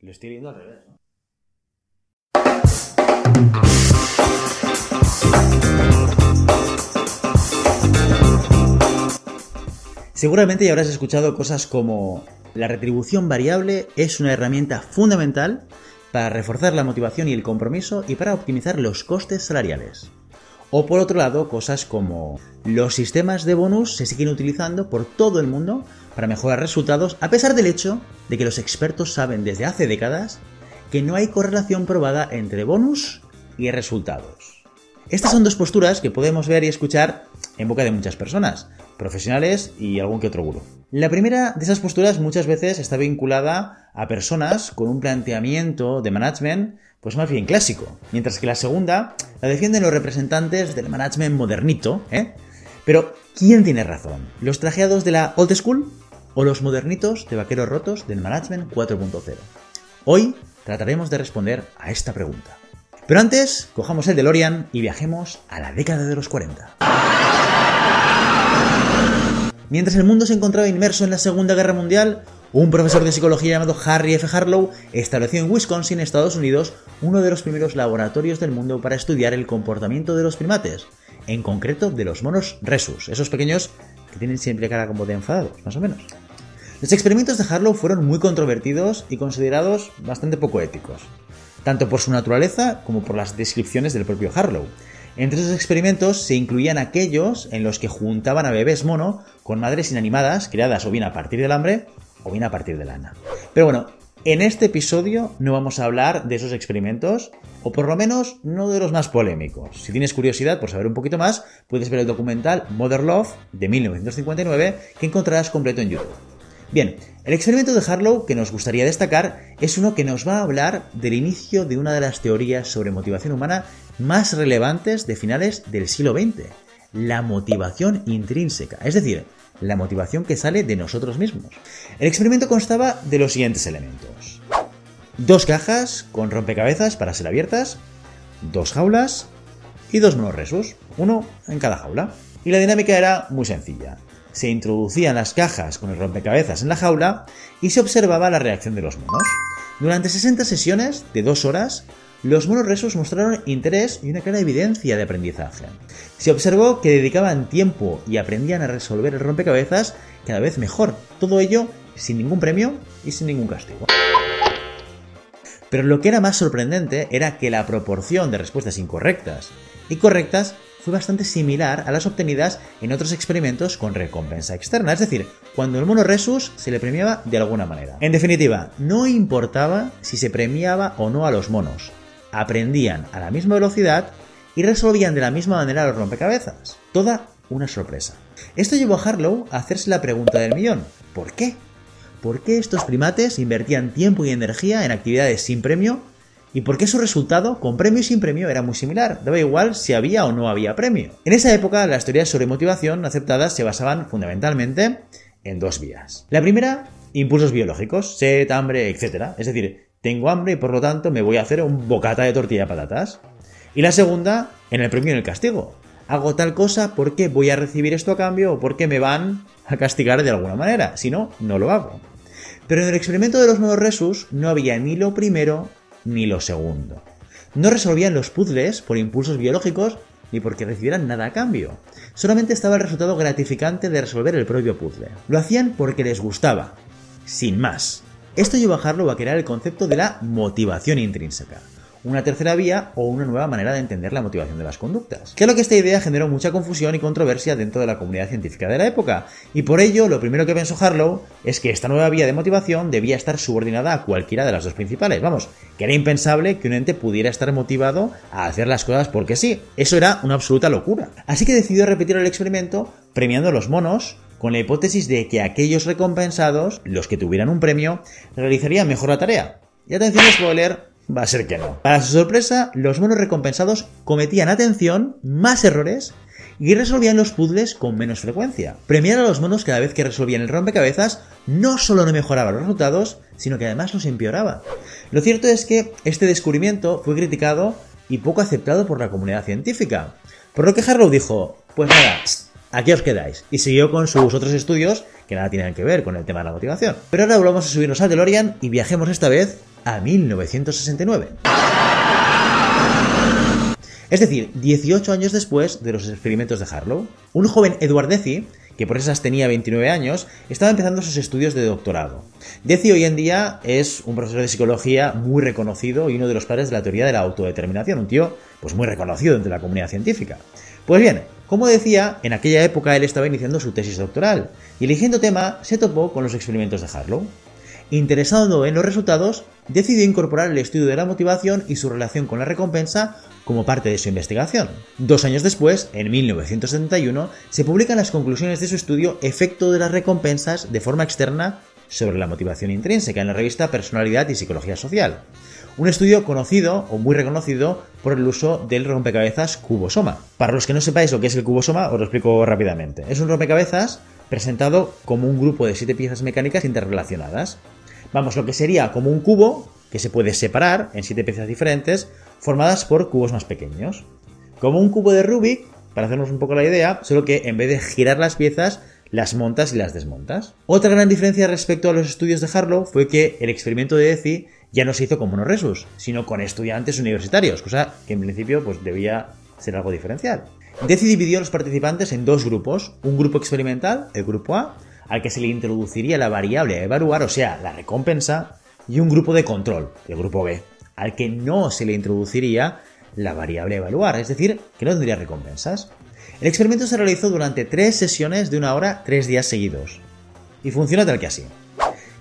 Lo estoy viendo al revés. Seguramente ya habrás escuchado cosas como la retribución variable es una herramienta fundamental para reforzar la motivación y el compromiso y para optimizar los costes salariales. O por otro lado, cosas como los sistemas de bonus se siguen utilizando por todo el mundo para mejorar resultados a pesar del hecho de que los expertos saben desde hace décadas que no hay correlación probada entre bonus y resultados. Estas son dos posturas que podemos ver y escuchar en boca de muchas personas, profesionales y algún que otro gurú. La primera de esas posturas muchas veces está vinculada a personas con un planteamiento de management pues más bien clásico, mientras que la segunda la defienden los representantes del management modernito, ¿eh? Pero, ¿quién tiene razón? ¿Los trajeados de la old school o los modernitos de vaqueros rotos del management 4.0? Hoy trataremos de responder a esta pregunta. Pero antes, cojamos el DeLorean y viajemos a la década de los 40. Mientras el mundo se encontraba inmerso en la Segunda Guerra Mundial, un profesor de psicología llamado Harry F. Harlow estableció en Wisconsin, Estados Unidos, uno de los primeros laboratorios del mundo para estudiar el comportamiento de los primates, en concreto de los monos resus, esos pequeños que tienen siempre cara como de enfadados, más o menos. Los experimentos de Harlow fueron muy controvertidos y considerados bastante poco éticos, tanto por su naturaleza como por las descripciones del propio Harlow. Entre esos experimentos se incluían aquellos en los que juntaban a bebés mono con madres inanimadas, criadas o bien a partir del hambre o bien a partir de lana. Pero bueno, en este episodio no vamos a hablar de esos experimentos, o por lo menos no de los más polémicos. Si tienes curiosidad por saber un poquito más, puedes ver el documental Mother Love de 1959 que encontrarás completo en YouTube. Bien, el experimento de Harlow que nos gustaría destacar es uno que nos va a hablar del inicio de una de las teorías sobre motivación humana más relevantes de finales del siglo XX, la motivación intrínseca, es decir, la motivación que sale de nosotros mismos. El experimento constaba de los siguientes elementos. Dos cajas con rompecabezas para ser abiertas, dos jaulas y dos monorresus, uno en cada jaula. Y la dinámica era muy sencilla. Se introducían las cajas con el rompecabezas en la jaula y se observaba la reacción de los monos. Durante 60 sesiones de dos horas, los monos resos mostraron interés y una clara evidencia de aprendizaje. Se observó que dedicaban tiempo y aprendían a resolver el rompecabezas cada vez mejor, todo ello sin ningún premio y sin ningún castigo. Pero lo que era más sorprendente era que la proporción de respuestas incorrectas y correctas fue bastante similar a las obtenidas en otros experimentos con recompensa externa, es decir, cuando el mono resus se le premiaba de alguna manera. En definitiva, no importaba si se premiaba o no a los monos, aprendían a la misma velocidad y resolvían de la misma manera los rompecabezas. Toda una sorpresa. Esto llevó a Harlow a hacerse la pregunta del millón. ¿Por qué? ¿Por qué estos primates invertían tiempo y energía en actividades sin premio? ¿Y por qué su resultado, con premio y sin premio, era muy similar? Daba igual si había o no había premio. En esa época, las teorías sobre motivación aceptadas se basaban fundamentalmente en dos vías. La primera, impulsos biológicos, sed, hambre, etc. Es decir, tengo hambre y por lo tanto me voy a hacer un bocata de tortilla de patatas. Y la segunda, en el premio y en el castigo. Hago tal cosa porque voy a recibir esto a cambio o porque me van a castigar de alguna manera. Si no, no lo hago. Pero en el experimento de los nuevos resus no había ni lo primero ni lo segundo. No resolvían los puzzles por impulsos biológicos ni porque recibieran nada a cambio. Solamente estaba el resultado gratificante de resolver el propio puzzle. Lo hacían porque les gustaba, sin más. Esto lleva a Harlow a crear el concepto de la motivación intrínseca, una tercera vía o una nueva manera de entender la motivación de las conductas. Claro que esta idea generó mucha confusión y controversia dentro de la comunidad científica de la época, y por ello lo primero que pensó Harlow es que esta nueva vía de motivación debía estar subordinada a cualquiera de las dos principales. Vamos, que era impensable que un ente pudiera estar motivado a hacer las cosas porque sí. Eso era una absoluta locura. Así que decidió repetir el experimento premiando a los monos con la hipótesis de que aquellos recompensados, los que tuvieran un premio, realizarían mejor la tarea. Y atención, spoiler, va a ser que no. Para su sorpresa, los monos recompensados cometían, atención, más errores y resolvían los puzzles con menos frecuencia. Premiar a los monos cada vez que resolvían el rompecabezas no solo no mejoraba los resultados, sino que además los empeoraba. Lo cierto es que este descubrimiento fue criticado y poco aceptado por la comunidad científica. Por lo que Harlow dijo, pues nada, aquí os quedáis. Y siguió con sus otros estudios que nada tienen que ver con el tema de la motivación. Pero ahora volvamos a subirnos al DeLorean y viajemos esta vez a 1969. Es decir, 18 años después de los experimentos de Harlow, un joven Edward Deci, que por esas tenía 29 años, estaba empezando sus estudios de doctorado. Deci hoy en día es un profesor de psicología muy reconocido y uno de los padres de la teoría de la autodeterminación, un tío pues muy reconocido entre la comunidad científica. Pues bien, como decía, en aquella época él estaba iniciando su tesis doctoral y eligiendo tema se topó con los experimentos de Harlow. Interesado en los resultados, decidió incorporar el estudio de la motivación y su relación con la recompensa como parte de su investigación. Dos años después, en 1971, se publican las conclusiones de su estudio Efecto de las recompensas de forma externa sobre la motivación intrínseca en la revista Personalidad y Psicología Social. Un estudio conocido o muy reconocido por el uso del rompecabezas cubosoma. Para los que no sepáis lo que es el cubosoma, os lo explico rápidamente. Es un rompecabezas presentado como un grupo de siete piezas mecánicas interrelacionadas. Vamos, lo que sería como un cubo que se puede separar en siete piezas diferentes formadas por cubos más pequeños. Como un cubo de Rubik, para hacernos un poco la idea, solo que en vez de girar las piezas, las montas y las desmontas. Otra gran diferencia respecto a los estudios de Harlow fue que el experimento de Deci ya no se hizo con monoresus, sino con estudiantes universitarios, cosa que en principio pues, debía ser algo diferencial. Deci dividió a los participantes en dos grupos, un grupo experimental, el grupo A, al que se le introduciría la variable a evaluar, o sea, la recompensa, y un grupo de control, el grupo B, al que no se le introduciría la variable evaluar, es decir, que no tendría recompensas. El experimento se realizó durante tres sesiones de una hora, tres días seguidos. Y funciona tal que así.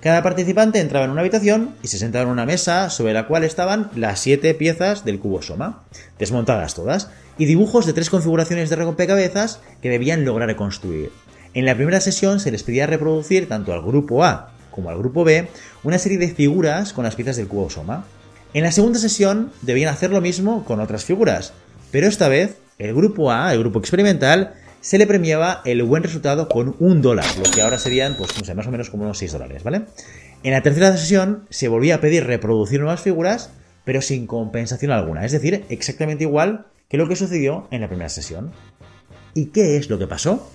Cada participante entraba en una habitación y se sentaba en una mesa sobre la cual estaban las siete piezas del cubo Soma, desmontadas todas, y dibujos de tres configuraciones de rompecabezas que debían lograr reconstruir. En la primera sesión se les pedía reproducir tanto al grupo A como al grupo B una serie de figuras con las piezas del cubo Soma. En la segunda sesión debían hacer lo mismo con otras figuras, pero esta vez el grupo A, el grupo experimental, se le premiaba el buen resultado con un dólar, lo que ahora serían, pues, no sé, más o menos como unos 6 dólares, ¿vale? En la tercera sesión se volvía a pedir reproducir nuevas figuras, pero sin compensación alguna, es decir, exactamente igual que lo que sucedió en la primera sesión. ¿Y qué es lo que pasó?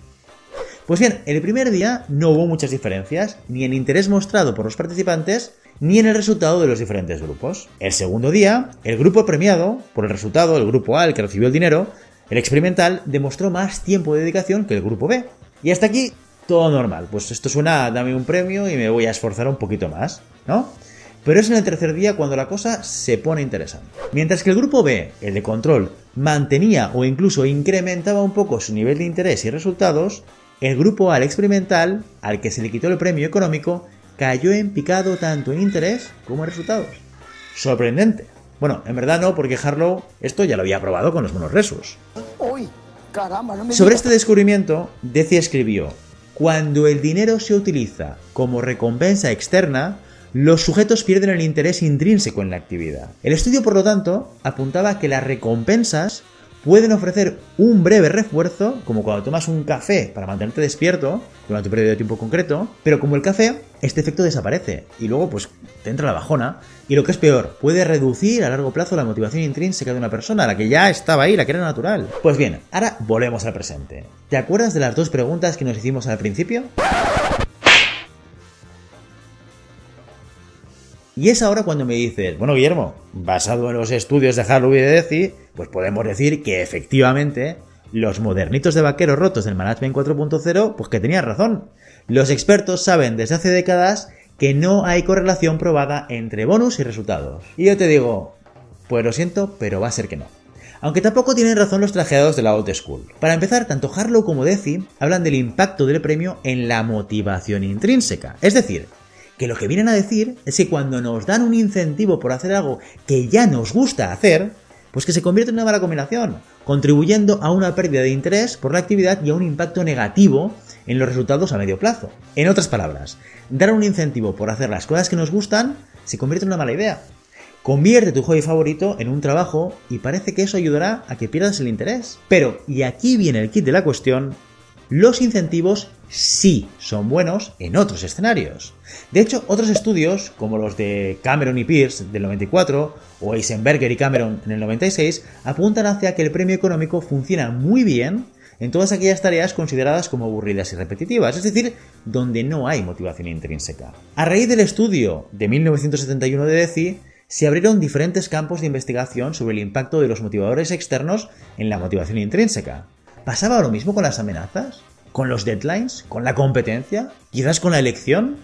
Pues bien, el primer día no hubo muchas diferencias, ni en interés mostrado por los participantes, ni en el resultado de los diferentes grupos. El segundo día, el grupo premiado por el resultado, el grupo A, el que recibió el dinero, el experimental, demostró más tiempo de dedicación que el grupo B. Y hasta aquí todo normal. Pues esto suena, dame un premio y me voy a esforzar un poquito más, ¿no? Pero es en el tercer día cuando la cosa se pone interesante. Mientras que el grupo B, el de control, mantenía o incluso incrementaba un poco su nivel de interés y resultados, el grupo A, el experimental, al que se le quitó el premio económico, cayó en picado tanto en interés como en resultados. Sorprendente. Bueno, en verdad no, porque Harlow esto ya lo había probado con los monos resus. Sobre este descubrimiento, Deci escribió, cuando el dinero se utiliza como recompensa externa, los sujetos pierden el interés intrínseco en la actividad. El estudio, por lo tanto, apuntaba que las recompensas pueden ofrecer un breve refuerzo, como cuando tomas un café para mantenerte despierto durante un periodo de tiempo concreto, pero como el café, este efecto desaparece y luego pues te entra la bajona y lo que es peor, puede reducir a largo plazo la motivación intrínseca de una persona, la que ya estaba ahí, la que era natural. Pues bien, ahora volvemos al presente. ¿Te acuerdas de las dos preguntas que nos hicimos al principio? Y es ahora cuando me dices, bueno Guillermo, basado en los estudios de Harlow y de Deci, pues podemos decir que efectivamente los modernitos de vaqueros rotos del Management 4.0, pues que tenían razón. Los expertos saben desde hace décadas que no hay correlación probada entre bonus y resultados. Y yo te digo, pues lo siento, pero va a ser que no. Aunque tampoco tienen razón los trajeados de la old school. Para empezar, tanto Harlow como Deci hablan del impacto del premio en la motivación intrínseca. Es decir, que lo que vienen a decir es que cuando nos dan un incentivo por hacer algo que ya nos gusta hacer, pues que se convierte en una mala combinación, contribuyendo a una pérdida de interés por la actividad y a un impacto negativo en los resultados a medio plazo. En otras palabras, dar un incentivo por hacer las cosas que nos gustan se convierte en una mala idea. Convierte tu hobby favorito en un trabajo y parece que eso ayudará a que pierdas el interés. Pero, y aquí viene el kit de la cuestión, los incentivos sí son buenos en otros escenarios. De hecho, otros estudios, como los de Cameron y Pierce del 94 o Eisenberger y Cameron en el 96, apuntan hacia que el premio económico funciona muy bien en todas aquellas tareas consideradas como aburridas y repetitivas, es decir, donde no hay motivación intrínseca. A raíz del estudio de 1971 de DECI, se abrieron diferentes campos de investigación sobre el impacto de los motivadores externos en la motivación intrínseca. ¿Pasaba lo mismo con las amenazas? ¿Con los deadlines? ¿Con la competencia? ¿Quizás con la elección?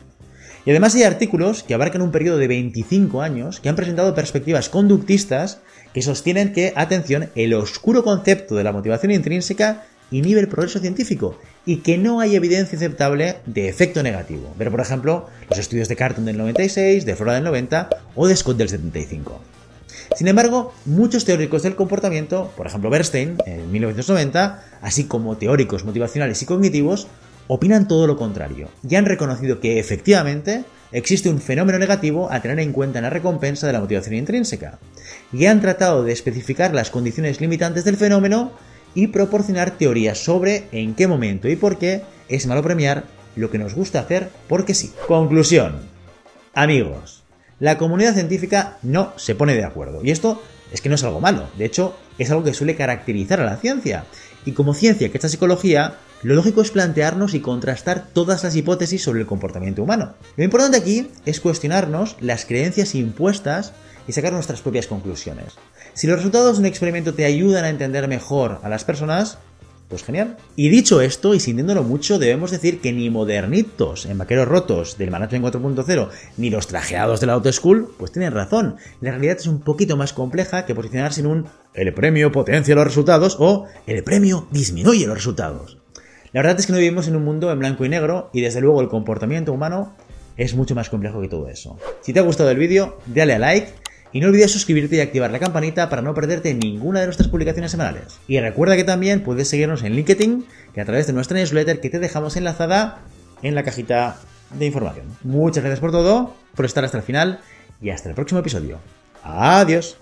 Y además hay artículos que abarcan un periodo de 25 años que han presentado perspectivas conductistas que sostienen que, atención, el oscuro concepto de la motivación intrínseca inhibe el progreso científico y que no hay evidencia aceptable de efecto negativo. Pero, por ejemplo, los estudios de Carton del 96, de Flora del 90 o de Scott del 75. Sin embargo, muchos teóricos del comportamiento, por ejemplo Bernstein en 1990, así como teóricos motivacionales y cognitivos, opinan todo lo contrario y han reconocido que efectivamente existe un fenómeno negativo a tener en cuenta en la recompensa de la motivación intrínseca y han tratado de especificar las condiciones limitantes del fenómeno y proporcionar teorías sobre en qué momento y por qué es malo premiar lo que nos gusta hacer porque sí. Conclusión. Amigos, la comunidad científica no se pone de acuerdo. Y esto es que no es algo malo. De hecho, es algo que suele caracterizar a la ciencia. Y como ciencia que esta psicología, lo lógico es plantearnos y contrastar todas las hipótesis sobre el comportamiento humano. Lo importante aquí es cuestionarnos las creencias impuestas y sacar nuestras propias conclusiones. Si los resultados de un experimento te ayudan a entender mejor a las personas, pues genial. Y dicho esto, y sintiéndolo mucho, debemos decir que ni modernitos en vaqueros rotos del Management 4.0, ni los trajeados de la School, pues tienen razón. La realidad es un poquito más compleja que posicionarse en un el premio potencia los resultados o el premio disminuye los resultados. La verdad es que no vivimos en un mundo en blanco y negro y desde luego el comportamiento humano es mucho más complejo que todo eso. Si te ha gustado el vídeo, dale a like y no olvides suscribirte y activar la campanita para no perderte ninguna de nuestras publicaciones semanales. Y recuerda que también puedes seguirnos en LinkedIn, que a través de nuestra newsletter que te dejamos enlazada en la cajita de información. Muchas gracias por todo, por estar hasta el final y hasta el próximo episodio. Adiós.